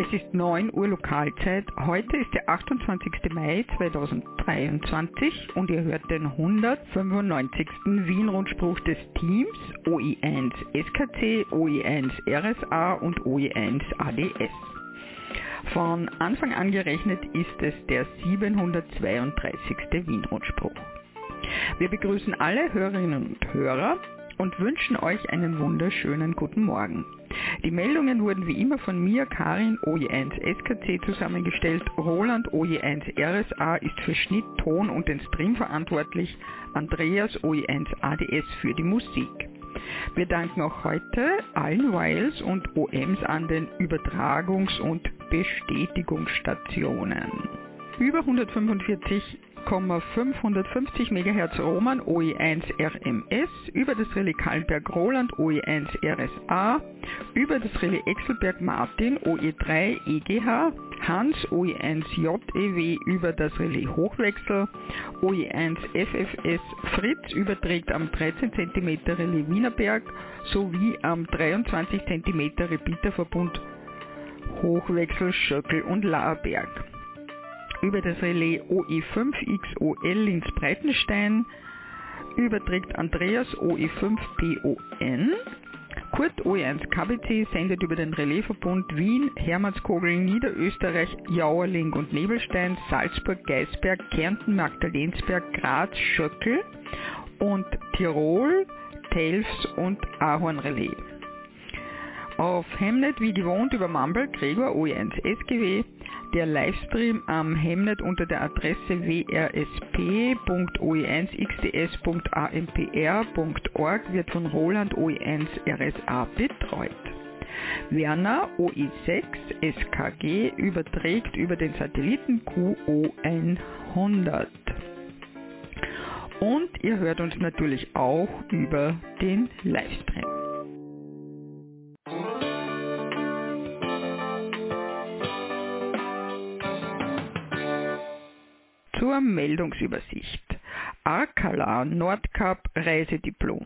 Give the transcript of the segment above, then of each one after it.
Es ist 9 Uhr Lokalzeit. Heute ist der 28. Mai 2023 und ihr hört den 195. Wien-Rundspruch des Teams OE1 SKC, OE1 RSA und OE1 ADS. Von Anfang an gerechnet ist es der 732. Wien-Rundspruch. Wir begrüßen alle Hörerinnen und Hörer und wünschen euch einen wunderschönen guten Morgen. Die Meldungen wurden wie immer von mir, Karin OE1 SKC zusammengestellt. Roland OE1 RSA ist für Schnitt, Ton und den Stream verantwortlich. Andreas OE1 ADS für die Musik. Wir danken auch heute allen Wiles und OMs an den Übertragungs- und Bestätigungsstationen. Über 145 550 MHz Roman OE1 RMS, über das Relais Kallenberg Roland OE1 RSA, über das Relais Exelberg Martin OE3 EGH, Hans OE1 JEW über das Relais Hochwechsel, OE1 FFS Fritz überträgt am 13 cm Relais Wienerberg sowie am 23 cm Repeaterverbund Hochwechsel Schöckel und Laerberg über das Relais OE5XOL Linz Breitenstein überträgt Andreas OE5PON. Kurt OE1 KBC sendet über den Relaisverbund Wien, Hermannskogel, Niederösterreich, Jauerling und Nebelstein, Salzburg, Geisberg, Kärnten, Magdalensberg, Graz, Schöckel und Tirol, Telfs und Ahorn Relais. Auf Hemnet wie gewohnt über Mumble Gregor OE1 SGW der Livestream am Hemnet unter der Adresse wrsp.oe1xds.ampr.org wird von Roland OE1 RSA betreut. Werner OE6 SKG überträgt über den Satelliten QO100. Und ihr hört uns natürlich auch über den Livestream. Meldungsübersicht. Arkala Nordkap Reisediplom.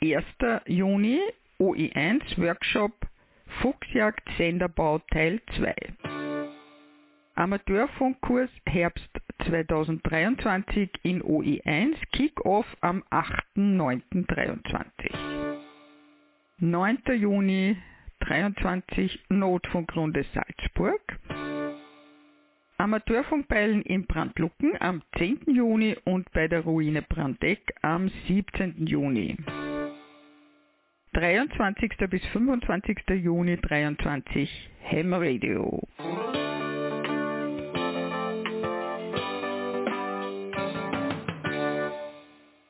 1. Juni OE1 Workshop Fuchsjagd Senderbau Teil 2. Amateurfunkkurs Herbst 2023 in OE1 Kick-Off am 8.9.23. 9. Juni 23 Notfunkrunde Salzburg. Amateurfunkbeilen in Brandlucken am 10. Juni und bei der Ruine Brandeck am 17. Juni. 23. bis 25. Juni 23 Ham Radio.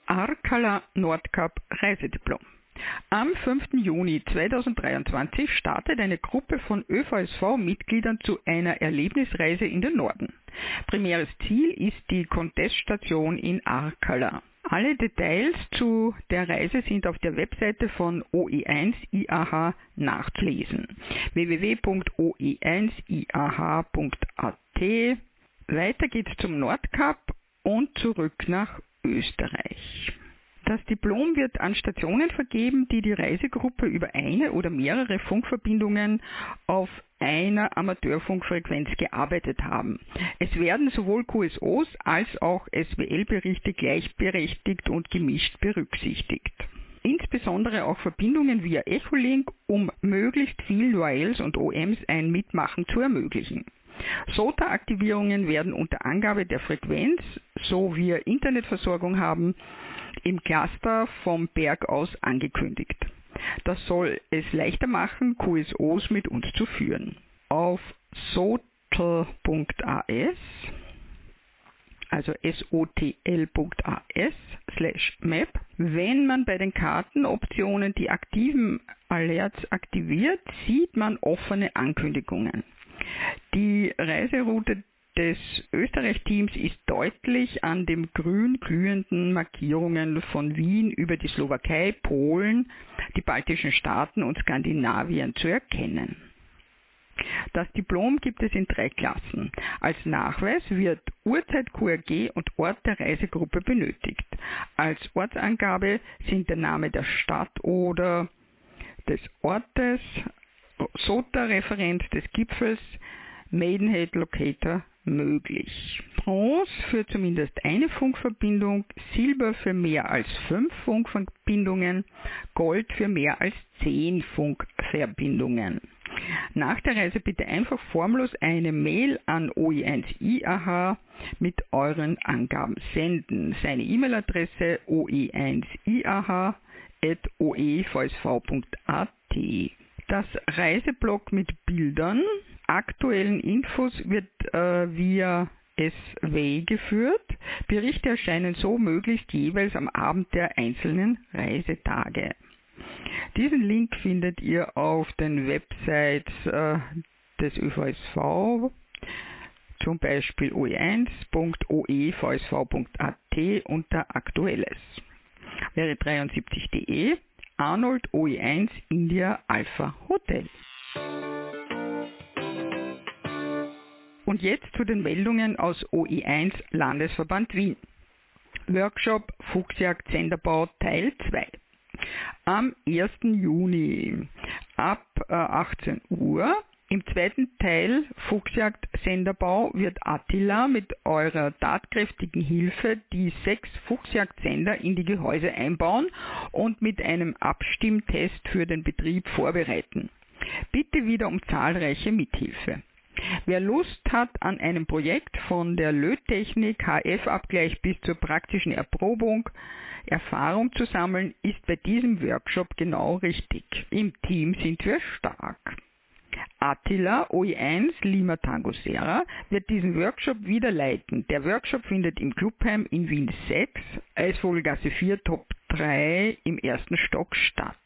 Arkala Nordkap Reisediplom. Am 5. Juni 2023 startet eine Gruppe von ÖVSV-Mitgliedern zu einer Erlebnisreise in den Norden. Primäres Ziel ist die Conteststation in Arkala. Alle Details zu der Reise sind auf der Webseite von OE1IAH nachzulesen. www.oe1iah.at Weiter geht's zum Nordkap und zurück nach Österreich. Das Diplom wird an Stationen vergeben, die die Reisegruppe über eine oder mehrere Funkverbindungen auf einer Amateurfunkfrequenz gearbeitet haben. Es werden sowohl QSOs als auch SWL-Berichte gleichberechtigt und gemischt berücksichtigt. Insbesondere auch Verbindungen via Echolink, um möglichst viel URLs und OMs ein Mitmachen zu ermöglichen. SOTA-Aktivierungen werden unter Angabe der Frequenz, so wir Internetversorgung haben, im Cluster vom Berg aus angekündigt. Das soll es leichter machen, QSOs mit uns zu führen. Auf sotel.as, also sotl.as slash map, wenn man bei den Kartenoptionen die aktiven Alerts aktiviert, sieht man offene Ankündigungen. Die Reiseroute des Österreich-Teams ist deutlich an den grün glühenden Markierungen von Wien über die Slowakei, Polen, die baltischen Staaten und Skandinavien zu erkennen. Das Diplom gibt es in drei Klassen. Als Nachweis wird Uhrzeit, QRG und Ort der Reisegruppe benötigt. Als Ortsangabe sind der Name der Stadt oder des Ortes SOTA-Referent des Gipfels Maidenhead Locator möglich. Bronze für zumindest eine Funkverbindung, Silber für mehr als fünf Funkverbindungen, Gold für mehr als zehn Funkverbindungen. Nach der Reise bitte einfach formlos eine Mail an OE1IAH mit euren Angaben senden. Seine E-Mail-Adresse oe1iah.oevsv.at. Das Reiseblog mit Bildern, aktuellen Infos wird äh, via SW geführt. Berichte erscheinen so möglichst jeweils am Abend der einzelnen Reisetage. Diesen Link findet ihr auf den Websites äh, des ÖVSV, zum Beispiel oe1.oevsv.at unter Aktuelles. Wäre 73.de Arnold OE1 India Alpha Hotel. Und jetzt zu den Meldungen aus OE1 Landesverband Wien. Workshop Fuchsjagd Senderbau Teil 2. Am 1. Juni ab 18 äh, Uhr im zweiten Teil Fuchsjagd Senderbau wird Attila mit eurer tatkräftigen Hilfe die sechs Fuchsjagdsender in die Gehäuse einbauen und mit einem Abstimmtest für den Betrieb vorbereiten. Bitte wieder um zahlreiche Mithilfe. Wer Lust hat an einem Projekt von der Löttechnik, HF-Abgleich bis zur praktischen Erprobung, Erfahrung zu sammeln, ist bei diesem Workshop genau richtig. Im Team sind wir stark. Attila OE1 Lima Tango Serra wird diesen Workshop wieder leiten. Der Workshop findet im Clubheim in Wien 6, Eisvogelgasse 4, Top 3 im ersten Stock statt.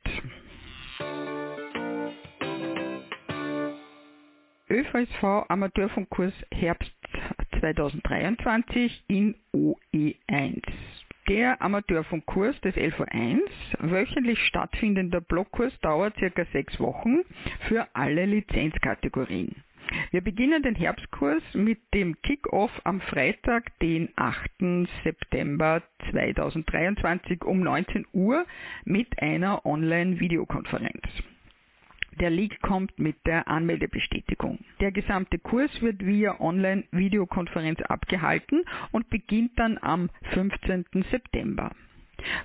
ÖVSV Amateurfunkkurs Herbst 2023 in OE1. Der Amateurfunkkurs des LV1, wöchentlich stattfindender Blockkurs, dauert circa sechs Wochen für alle Lizenzkategorien. Wir beginnen den Herbstkurs mit dem Kick-Off am Freitag, den 8. September 2023 um 19 Uhr mit einer Online-Videokonferenz. Der Link kommt mit der Anmeldebestätigung. Der gesamte Kurs wird via Online-Videokonferenz abgehalten und beginnt dann am 15. September.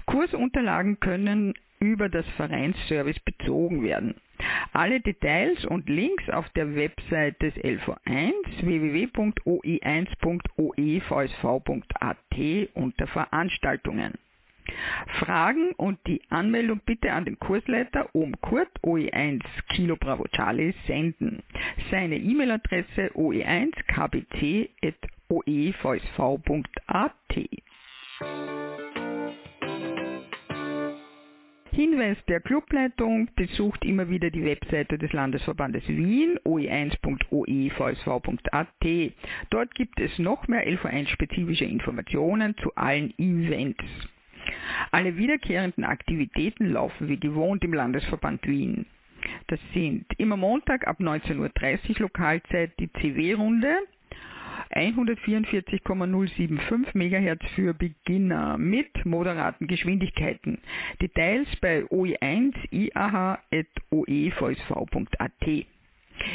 Kursunterlagen können über das Vereinsservice bezogen werden. Alle Details und Links auf der Website des LV1 www.oe1.oevsv.at unter Veranstaltungen. Fragen und die Anmeldung bitte an den Kursleiter um Kurt OE1 Kilo Bravo Charlie senden. Seine E-Mail-Adresse oe1kbc.oevsv.at. Hinweis der Clubleitung besucht immer wieder die Webseite des Landesverbandes Wien oe1.oevsv.at. Dort gibt es noch mehr LV1-spezifische Informationen zu allen Events. Alle wiederkehrenden Aktivitäten laufen wie gewohnt im Landesverband Wien. Das sind immer Montag ab 19.30 Uhr Lokalzeit die CW-Runde, 144,075 MHz für Beginner mit moderaten Geschwindigkeiten. Details bei oe1iah.oevsv.at.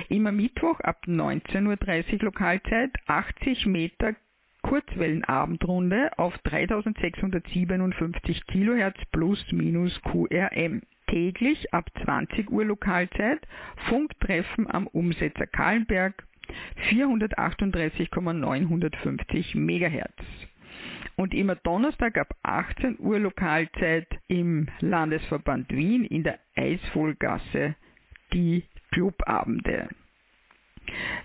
Immer Mittwoch ab 19.30 Uhr Lokalzeit 80 Meter Kurzwellenabendrunde auf 3657 kHz plus minus QRM. Täglich ab 20 Uhr Lokalzeit Funktreffen am Umsetzer Kahlenberg 438,950 MHz. Und immer Donnerstag ab 18 Uhr Lokalzeit im Landesverband Wien in der Eisvollgasse die Clubabende.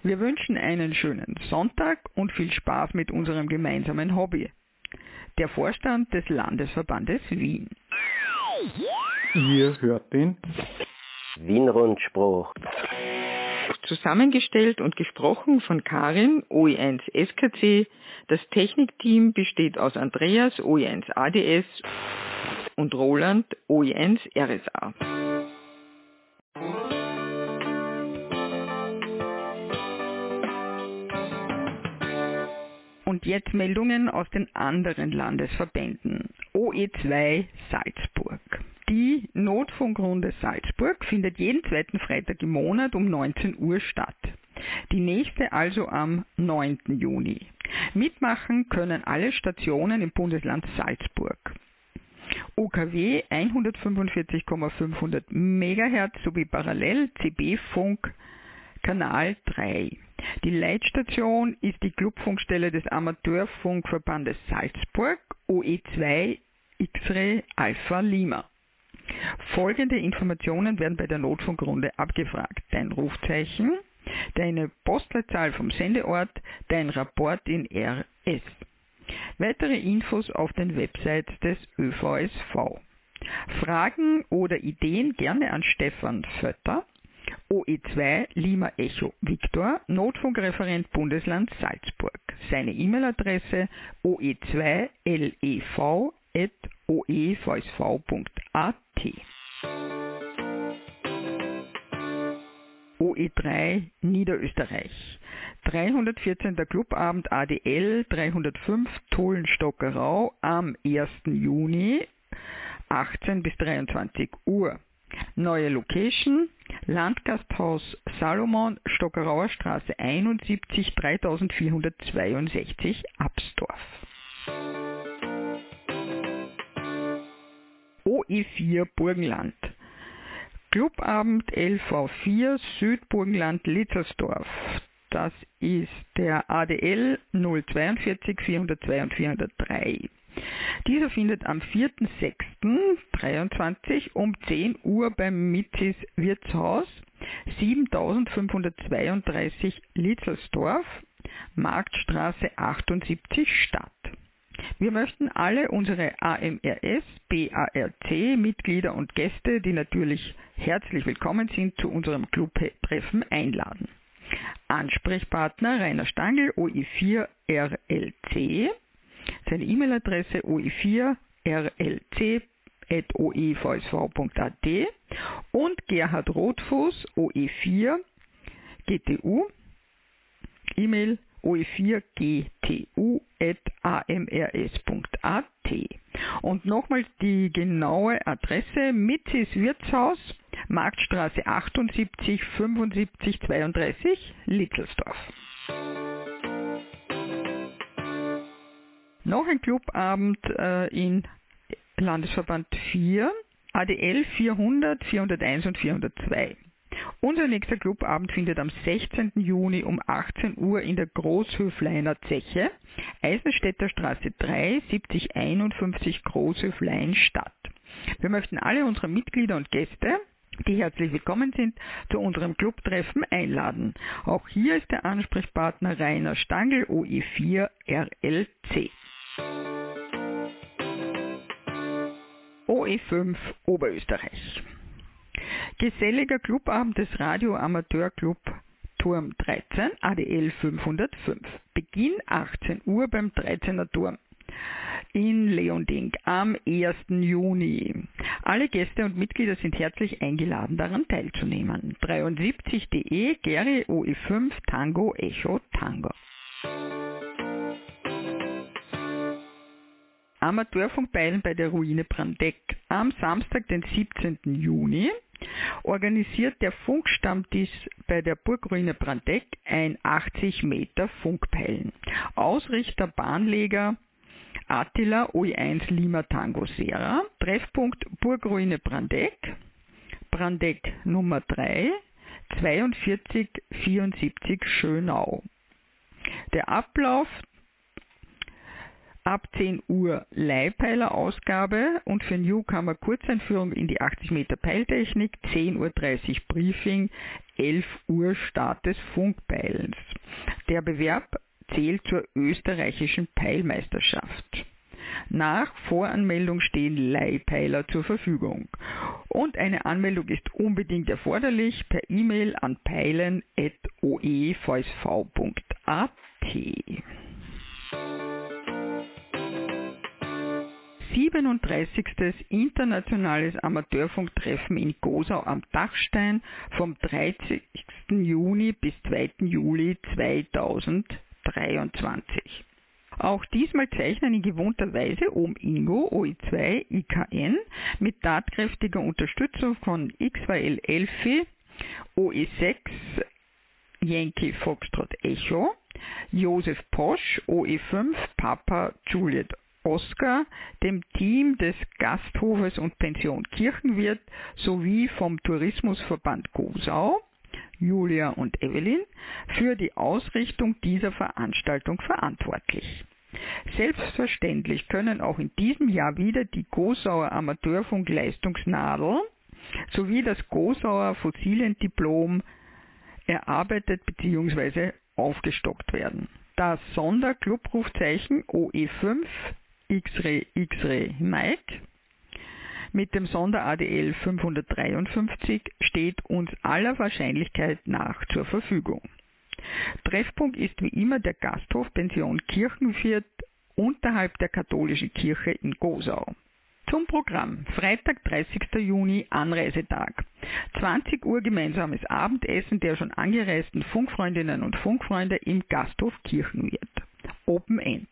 Wir wünschen einen schönen Sonntag und viel Spaß mit unserem gemeinsamen Hobby. Der Vorstand des Landesverbandes Wien. Ihr hört den Wien-Rundspruch. Zusammengestellt und gesprochen von Karin, OE1 SKC. Das Technikteam besteht aus Andreas, OE1 ADS und Roland, OE1 RSA. Und jetzt Meldungen aus den anderen Landesverbänden. OE2 Salzburg. Die Notfunkrunde Salzburg findet jeden zweiten Freitag im Monat um 19 Uhr statt. Die nächste also am 9. Juni. Mitmachen können alle Stationen im Bundesland Salzburg. OKW 145,500 MHz sowie parallel CB-Funk Kanal 3. Die Leitstation ist die Clubfunkstelle des Amateurfunkverbandes Salzburg OE2 X-Ray Alpha Lima. Folgende Informationen werden bei der Notfunkrunde abgefragt. Dein Rufzeichen, deine Postleitzahl vom Sendeort, dein Rapport in RS. Weitere Infos auf den Websites des ÖVSV. Fragen oder Ideen gerne an Stefan Fötter, OE2 Lima Echo Victor, Notfunkreferent Bundesland Salzburg. Seine E-Mail-Adresse oe2lev.oevsv.at. OE3 Niederösterreich. 314. Clubabend ADL 305 Tolenstockerau am 1. Juni 18 bis 23 Uhr. Neue Location Landgasthaus Salomon, Stockerauer Straße 71 3462 Absdorf. OE4 Burgenland Clubabend LV4 Südburgenland Litzersdorf. Das ist der ADL 042 402 und 403. Dieser findet am 4.6.23 um 10 Uhr beim Mitzis Wirtshaus 7532 Litzelsdorf, Marktstraße 78 statt. Wir möchten alle unsere AMRS, BARC, Mitglieder und Gäste, die natürlich herzlich willkommen sind, zu unserem Clubtreffen einladen. Ansprechpartner Rainer Stangl, OI4 RLC, seine E-Mail-Adresse oe4rlc.oevsv.at und Gerhard Rotfuß, OE4 GTU, E-Mail oe4gtu.amrs.at. Und nochmal die genaue Adresse Mitzis Wirtshaus, Marktstraße 78 75 32 Littelsdorf. Noch ein Clubabend äh, in Landesverband 4, ADL 400, 401 und 402. Unser nächster Clubabend findet am 16. Juni um 18 Uhr in der Großhöfleiner Zeche, Eisenstädter Straße 3, 7051 Großhöflein statt. Wir möchten alle unsere Mitglieder und Gäste die herzlich willkommen sind, zu unserem Clubtreffen einladen. Auch hier ist der Ansprechpartner Rainer Stangl, OE4 RLC. OE5 Oberösterreich. Geselliger Clubabend des Radio Amateur Club Turm 13 ADL 505. Beginn 18 Uhr beim 13er Turm in Leonding am 1. Juni. Alle Gäste und Mitglieder sind herzlich eingeladen, daran teilzunehmen. 73.de Gary OE5 Tango Echo Tango. Amateurfunkbeilen bei der Ruine Brandeck. Am Samstag, den 17. Juni, organisiert der Funkstammtisch bei der Burgruine Brandeck ein 80 Meter Funkpeilen. Ausrichter Bahnleger Attila OE1 Lima Tango Sera, Treffpunkt Burgruine Brandeck, Brandeck Nummer 3, 4274 Schönau. Der Ablauf ab 10 Uhr Leihpeiler-Ausgabe und für Newcomer Kurzeinführung in die 80 Meter Peiltechnik, 10.30 Uhr Briefing, 11 Uhr Start des Funkpeilens. Der Bewerb zählt zur österreichischen Peilmeisterschaft. Nach Voranmeldung stehen Leihpeiler zur Verfügung. Und eine Anmeldung ist unbedingt erforderlich per E-Mail an peilen.oevsv.at. 37. Internationales Amateurfunktreffen in Gosau am Dachstein vom 30. Juni bis 2. Juli 2023. Auch diesmal zeichnen in gewohnter Weise oben Ingo, OI2, IKN mit tatkräftiger Unterstützung von XYL Elfi, OE6, Yankee Foxtrot Echo, Josef Posch, OE5, Papa Juliet Oscar, dem Team des Gasthofes und Pension Kirchenwirt sowie vom Tourismusverband Gosau, Julia und Evelyn, für die Ausrichtung dieser Veranstaltung verantwortlich. Selbstverständlich können auch in diesem Jahr wieder die Gosauer Amateurfunk Leistungsnadel sowie das Gosauer Fossiliendiplom erarbeitet bzw. aufgestockt werden. Das Sonderclubrufzeichen OE5 X-Ray X-Ray Mike mit dem Sonder-ADL 553 steht uns aller Wahrscheinlichkeit nach zur Verfügung. Treffpunkt ist wie immer der Gasthof Pension Kirchenviert unterhalb der katholischen Kirche in Gosau. Zum Programm. Freitag, 30. Juni, Anreisetag. 20 Uhr gemeinsames Abendessen der schon angereisten Funkfreundinnen und Funkfreunde im Gasthof Kirchenwirt. Open End.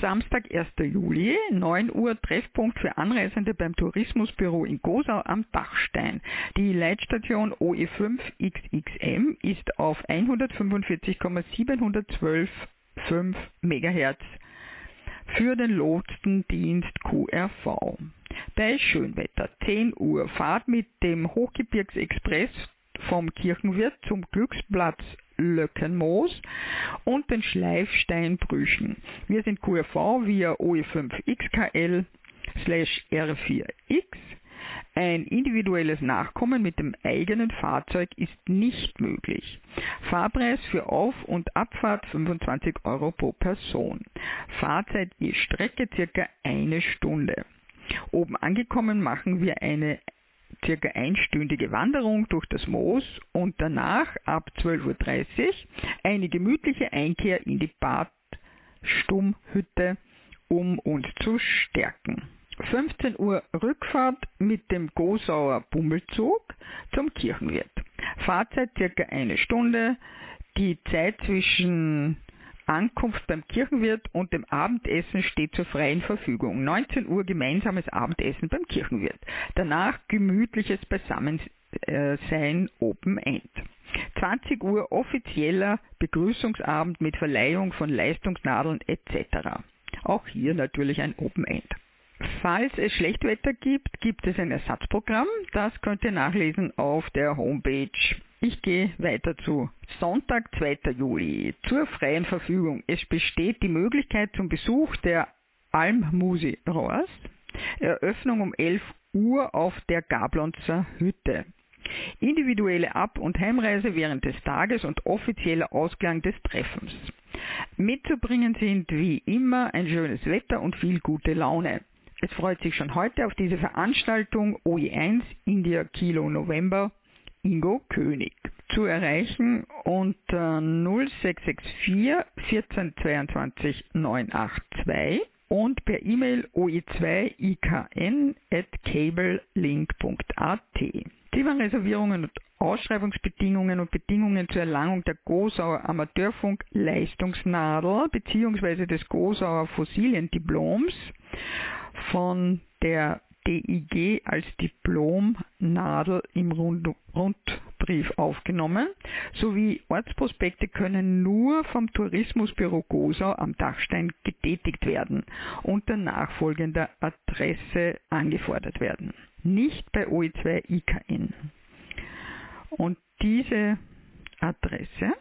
Samstag, 1. Juli, 9 Uhr Treffpunkt für Anreisende beim Tourismusbüro in Gosau am Dachstein. Die Leitstation OE5XXM ist auf 145,712,5 MHz für den Lotsendienst QRV. Bei Schönwetter 10 Uhr Fahrt mit dem Hochgebirgsexpress vom Kirchenwirt zum Glücksplatz Löckenmoos und den Schleifsteinbrüchen. Wir sind QRV via OE5XKL R4X. Ein individuelles Nachkommen mit dem eigenen Fahrzeug ist nicht möglich. Fahrpreis für Auf- und Abfahrt 25 Euro pro Person. Fahrzeit je Strecke circa eine Stunde. Oben angekommen machen wir eine circa einstündige Wanderung durch das Moos und danach ab 12.30 Uhr eine gemütliche Einkehr in die Badstummhütte, um uns zu stärken. 15 Uhr Rückfahrt mit dem Gosauer Bummelzug zum Kirchenwirt. Fahrzeit circa eine Stunde. Die Zeit zwischen Ankunft beim Kirchenwirt und dem Abendessen steht zur freien Verfügung. 19 Uhr gemeinsames Abendessen beim Kirchenwirt. Danach gemütliches Beisammensein Open End. 20 Uhr offizieller Begrüßungsabend mit Verleihung von Leistungsnadeln etc. Auch hier natürlich ein Open End. Falls es Schlechtwetter gibt, gibt es ein Ersatzprogramm. Das könnt ihr nachlesen auf der Homepage ich gehe weiter zu Sonntag, 2. Juli, zur freien Verfügung. Es besteht die Möglichkeit zum Besuch der Almmusi Rohrs. Eröffnung um 11 Uhr auf der Gablonzer Hütte. Individuelle Ab- und Heimreise während des Tages und offizieller Ausklang des Treffens. Mitzubringen sind wie immer ein schönes Wetter und viel gute Laune. Es freut sich schon heute auf diese Veranstaltung OE1 India Kilo November Ingo König. Zu erreichen unter 0664 1422 982 und per E-Mail oe2ikn.cablelink.at. Zimmerreservierungen und Ausschreibungsbedingungen und Bedingungen zur Erlangung der Gosauer Amateurfunk Leistungsnadel bzw. des Gosauer Fossiliendiploms von der DIG als Diplomnadel im Rund Rundbrief aufgenommen, sowie Ortsprospekte können nur vom Tourismusbüro Gosau am Dachstein getätigt werden und der nachfolgender Adresse angefordert werden. Nicht bei OE2 IKN. Und diese Adresse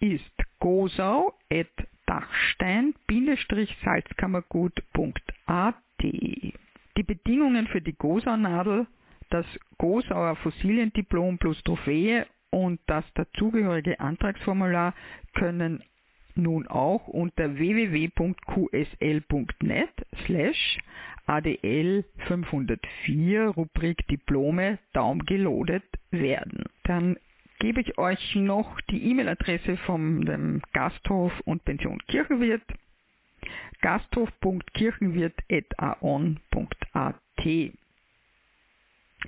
ist gosau-dachstein-salzkammergut.at die Bedingungen für die Gosau-Nadel, das Gosauer Fossiliendiplom plus Trophäe und das dazugehörige Antragsformular können nun auch unter www.qsl.net slash ADL 504 Rubrik Diplome downgeloadet werden. Dann gebe ich euch noch die E-Mail-Adresse vom Gasthof und Pension Kirchenwirt gasthof.kirchenwirt.aon.at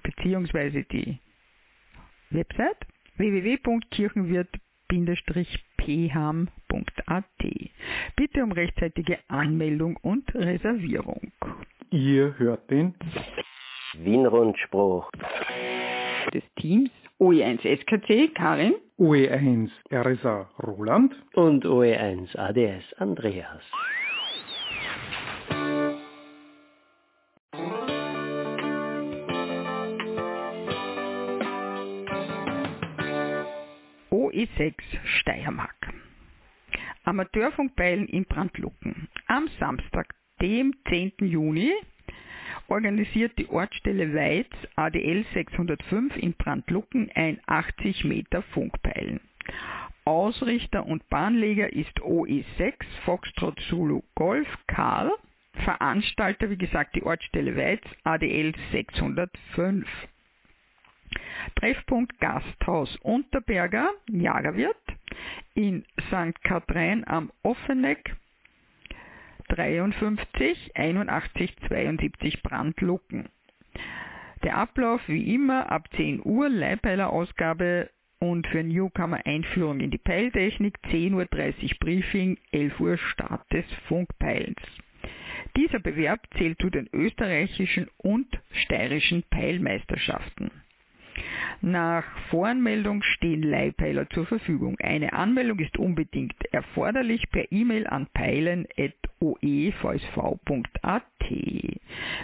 beziehungsweise die Website www.kirchenwirt-pham.at. Bitte um rechtzeitige Anmeldung und Reservierung. Ihr hört den Wien-Rundspruch des Teams OE1 SKC Karin, OE1 RSA Roland und OE1 ADS Andreas. OE6 Steiermark. Amateurfunkbeilen in Brandlucken. Am Samstag, dem 10. Juni, organisiert die Ortsstelle Weiz ADL 605 in Brandlucken ein 80 Meter Funkpeilen. Ausrichter und Bahnleger ist OE6 Foxtrot Zulu Golf Karl. Veranstalter, wie gesagt, die Ortsstelle Weiz ADL 605. Treffpunkt Gasthaus Unterberger, Jagerwirt, in St. Katrin am Offeneck, 53 81 72 Brandlucken. Der Ablauf wie immer ab 10 Uhr Leihpeilerausgabe und für Newcomer Einführung in die Peiltechnik 10.30 Uhr Briefing, 11 Uhr Start des Funkpeilens. Dieser Bewerb zählt zu den österreichischen und steirischen Peilmeisterschaften. Nach Voranmeldung stehen Leihpeiler zur Verfügung. Eine Anmeldung ist unbedingt erforderlich per E-Mail an peilen.oevsv.at.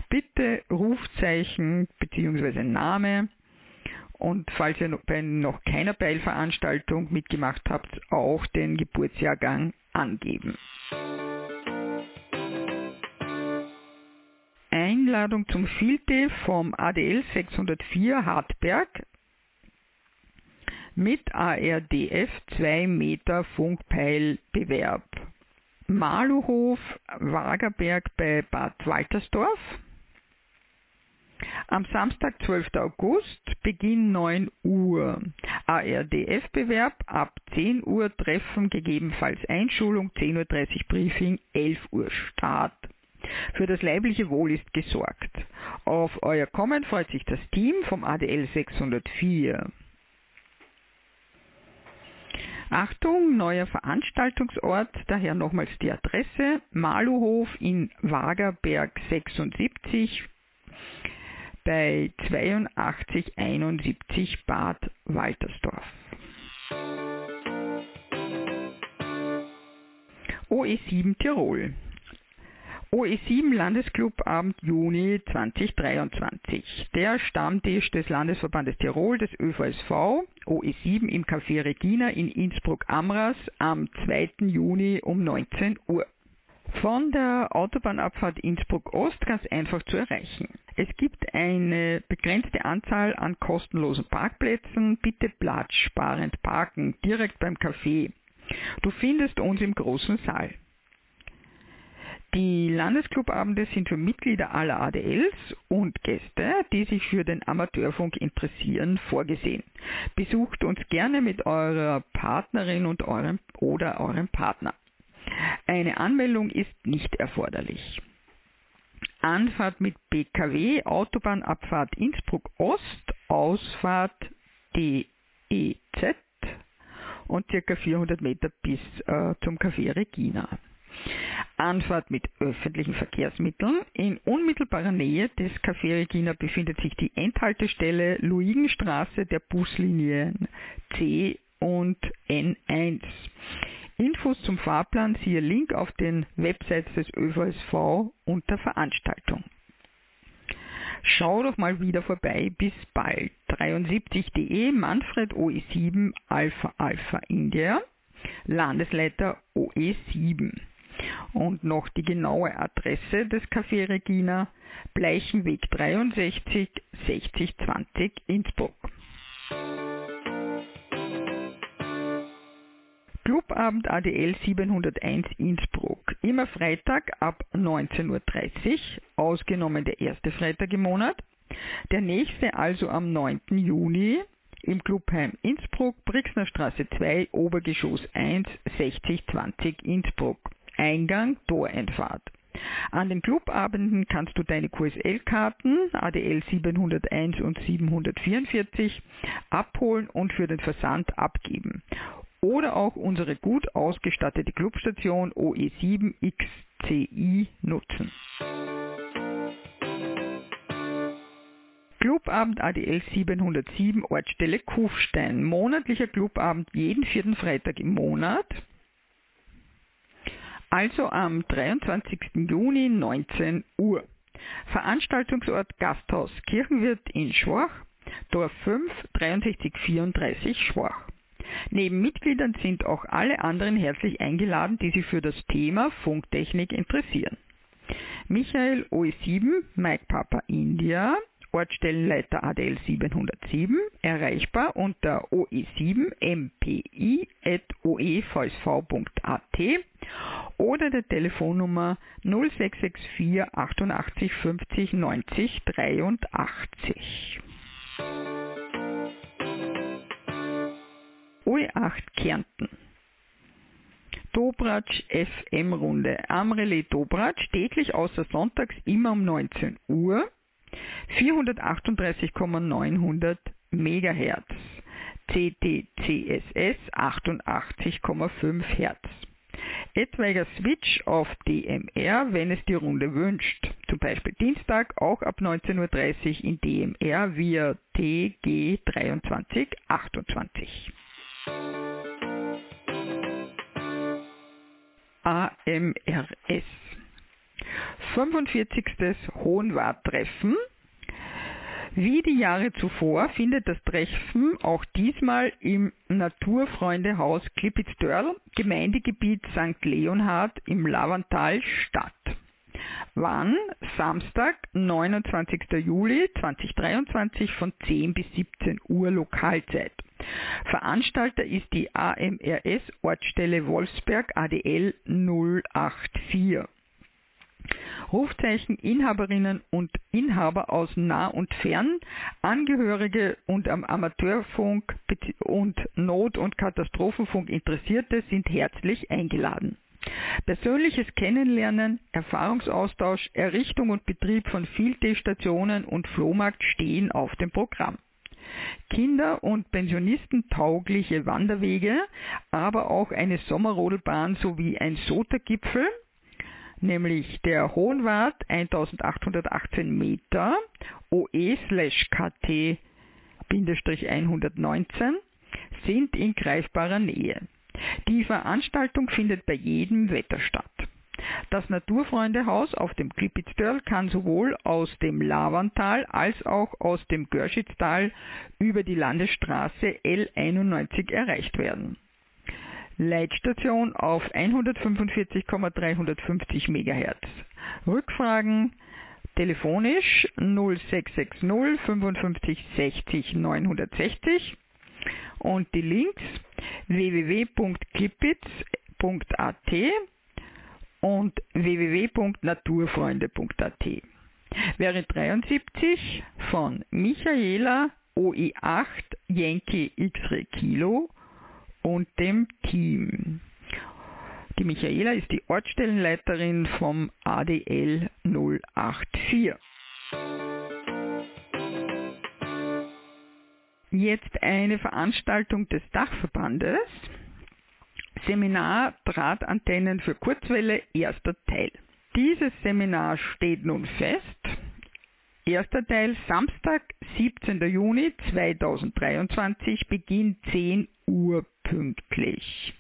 Bitte Rufzeichen bzw. Name und falls ihr bei noch keiner Peilveranstaltung mitgemacht habt, auch den Geburtsjahrgang angeben. Einladung zum Filte vom ADL 604 Hartberg mit ARDF 2 Meter Funkpeilbewerb. Maluhof, Wagerberg bei Bad Waltersdorf. Am Samstag, 12. August, Beginn 9 Uhr. ARDF-Bewerb ab 10 Uhr, Treffen gegebenenfalls Einschulung, 10.30 Uhr Briefing, 11 Uhr Start. Für das leibliche Wohl ist gesorgt. Auf euer Kommen freut sich das Team vom ADL 604. Achtung, neuer Veranstaltungsort, daher nochmals die Adresse Maluhof in Wagerberg 76 bei 8271 Bad Waltersdorf. OE7 Tirol OE7 Landesclubabend Juni 2023. Der Stammtisch des Landesverbandes Tirol des ÖVSV OE7 im Café Regina in Innsbruck-Amras am 2. Juni um 19 Uhr. Von der Autobahnabfahrt Innsbruck-Ost ganz einfach zu erreichen. Es gibt eine begrenzte Anzahl an kostenlosen Parkplätzen. Bitte platzsparend parken, direkt beim Café. Du findest uns im großen Saal. Die Landesclubabende sind für Mitglieder aller ADLs und Gäste, die sich für den Amateurfunk interessieren, vorgesehen. Besucht uns gerne mit eurer Partnerin und eurem oder eurem Partner. Eine Anmeldung ist nicht erforderlich. Anfahrt mit BKW, Autobahnabfahrt Innsbruck Ost, Ausfahrt DEZ und circa 400 Meter bis äh, zum Café Regina. Anfahrt mit öffentlichen Verkehrsmitteln. In unmittelbarer Nähe des Café Regina befindet sich die Endhaltestelle Luigenstraße der Buslinien C und N1. Infos zum Fahrplan siehe Link auf den Websites des ÖVSV unter Veranstaltung. Schau doch mal wieder vorbei. Bis bald. 73.de Manfred OE7 Alpha Alpha India Landesleiter OE7. Und noch die genaue Adresse des Café Regina, Bleichenweg 63 6020 Innsbruck. Clubabend ADL 701 Innsbruck. Immer Freitag ab 19.30 Uhr, ausgenommen der erste Freitag im Monat. Der nächste also am 9. Juni im Clubheim Innsbruck, Brixner Straße 2, Obergeschoss 1, 6020 Innsbruck. Eingang, Toreinfahrt. An den Clubabenden kannst du deine QSL-Karten ADL 701 und 744 abholen und für den Versand abgeben. oder auch unsere gut ausgestattete Clubstation OE7XCI nutzen. Clubabend ADL 707 Ortsstelle Kufstein. Monatlicher Clubabend jeden vierten Freitag im Monat. Also am 23. Juni 19 Uhr. Veranstaltungsort Gasthaus Kirchenwirt in Schwach, Dorf 5 6334 Schwach. Neben Mitgliedern sind auch alle anderen herzlich eingeladen, die sich für das Thema Funktechnik interessieren. Michael OE7, Mike Papa India, Ortsstellenleiter ADL 707, erreichbar unter oe7mpi.oevsv.at oder der Telefonnummer 0664 88 50 90 83. OE8 Kärnten. Dobratsch FM Runde. Am Relais Dobratsch täglich außer sonntags immer um 19 Uhr 438,900 MHz, CTCSS 88,5 Hz. Etwaiger Switch auf DMR, wenn es die Runde wünscht. Zum Beispiel Dienstag auch ab 19.30 Uhr in DMR via TG2328. AMRS 45. Hohenwart-Treffen. Wie die Jahre zuvor findet das Treffen auch diesmal im Naturfreundehaus Klippitztörl, Gemeindegebiet St. Leonhard im Lavantal statt. Wann? Samstag, 29. Juli 2023 von 10 bis 17 Uhr Lokalzeit. Veranstalter ist die AMRS Ortsstelle Wolfsberg ADL 084. Rufzeichen Inhaberinnen und Inhaber aus nah und fern, Angehörige und am Amateurfunk und Not- und Katastrophenfunk Interessierte sind herzlich eingeladen. Persönliches Kennenlernen, Erfahrungsaustausch, Errichtung und Betrieb von Field-Stationen und Flohmarkt stehen auf dem Programm. Kinder- und Pensionisten taugliche Wanderwege, aber auch eine Sommerrodelbahn sowie ein Sota-Gipfel nämlich der Hohenwart 1818 Meter OE/KT-119 sind in greifbarer Nähe. Die Veranstaltung findet bei jedem Wetter statt. Das Naturfreundehaus auf dem Klippitztörl kann sowohl aus dem Lavantal als auch aus dem Görschitztal über die Landesstraße L91 erreicht werden. Leitstation auf 145,350 MHz. Rückfragen telefonisch 0660 55 60 960 und die Links www.kippitz.at und www.naturfreunde.at. Wäre 73 von Michaela OI8 Yankee X-Ray Kilo und dem Team. Die Michaela ist die Ortsstellenleiterin vom ADL 084. Jetzt eine Veranstaltung des Dachverbandes. Seminar Drahtantennen für Kurzwelle, erster Teil. Dieses Seminar steht nun fest. Erster Teil Samstag, 17. Juni 2023, Beginn 10 Uhr pünktlich.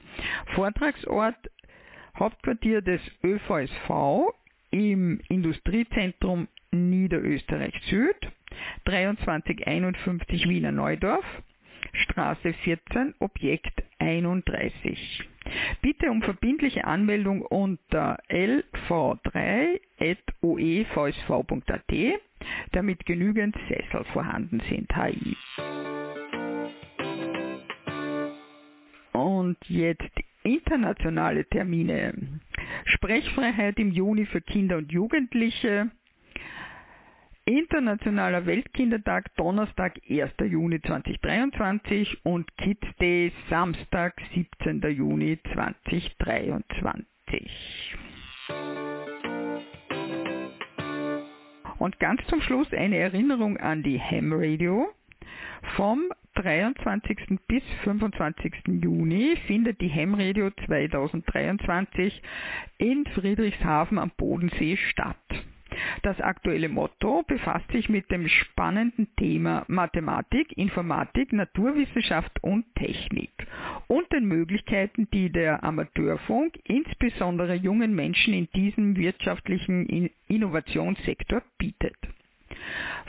Vortragsort Hauptquartier des ÖVSV im Industriezentrum Niederösterreich Süd, 2351 Wiener Neudorf, Straße 14, Objekt 31. Bitte um verbindliche Anmeldung unter lv3.oevsv.at, damit genügend Sessel vorhanden sind. HI. Und jetzt internationale Termine. Sprechfreiheit im Juni für Kinder und Jugendliche. Internationaler Weltkindertag Donnerstag, 1. Juni 2023 und Kids Day Samstag, 17. Juni 2023. Und ganz zum Schluss eine Erinnerung an die Ham Radio. Vom 23. bis 25. Juni findet die Hemradio 2023 in Friedrichshafen am Bodensee statt. Das aktuelle Motto befasst sich mit dem spannenden Thema Mathematik, Informatik, Naturwissenschaft und Technik und den Möglichkeiten, die der Amateurfunk insbesondere jungen Menschen in diesem wirtschaftlichen Innovationssektor bietet.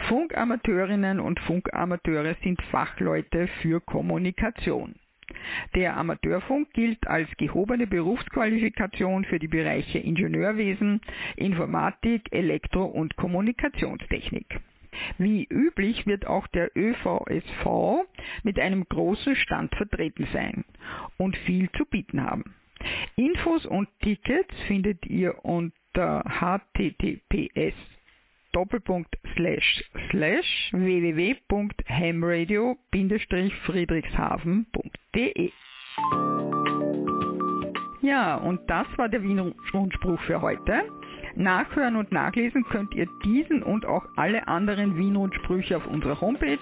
Funkamateurinnen und Funkamateure sind Fachleute für Kommunikation. Der Amateurfunk gilt als gehobene Berufsqualifikation für die Bereiche Ingenieurwesen, Informatik, Elektro- und Kommunikationstechnik. Wie üblich wird auch der ÖVSV mit einem großen Stand vertreten sein und viel zu bieten haben. Infos und Tickets findet ihr unter https www.hamradio-friedrichshafen.de Ja, und das war der Wiener Rundspruch für heute. Nachhören und nachlesen könnt ihr diesen und auch alle anderen Wien-Rundsprüche auf unserer Homepage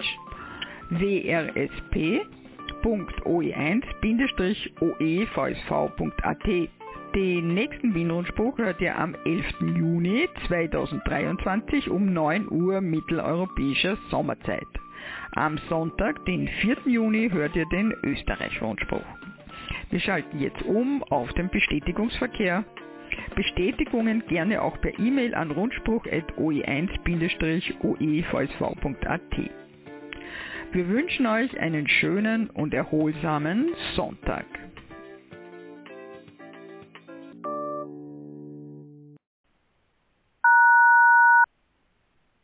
wrsp.oe1-oevsv.at. Den nächsten Wien-Rundspruch hört ihr am 11. Juni 2023 um 9 Uhr mitteleuropäischer Sommerzeit. Am Sonntag, den 4. Juni, hört ihr den Österreich-Rundspruch. Wir schalten jetzt um auf den Bestätigungsverkehr. Bestätigungen gerne auch per E-Mail an rundspruch.oe1-oevsv.at. Wir wünschen euch einen schönen und erholsamen Sonntag.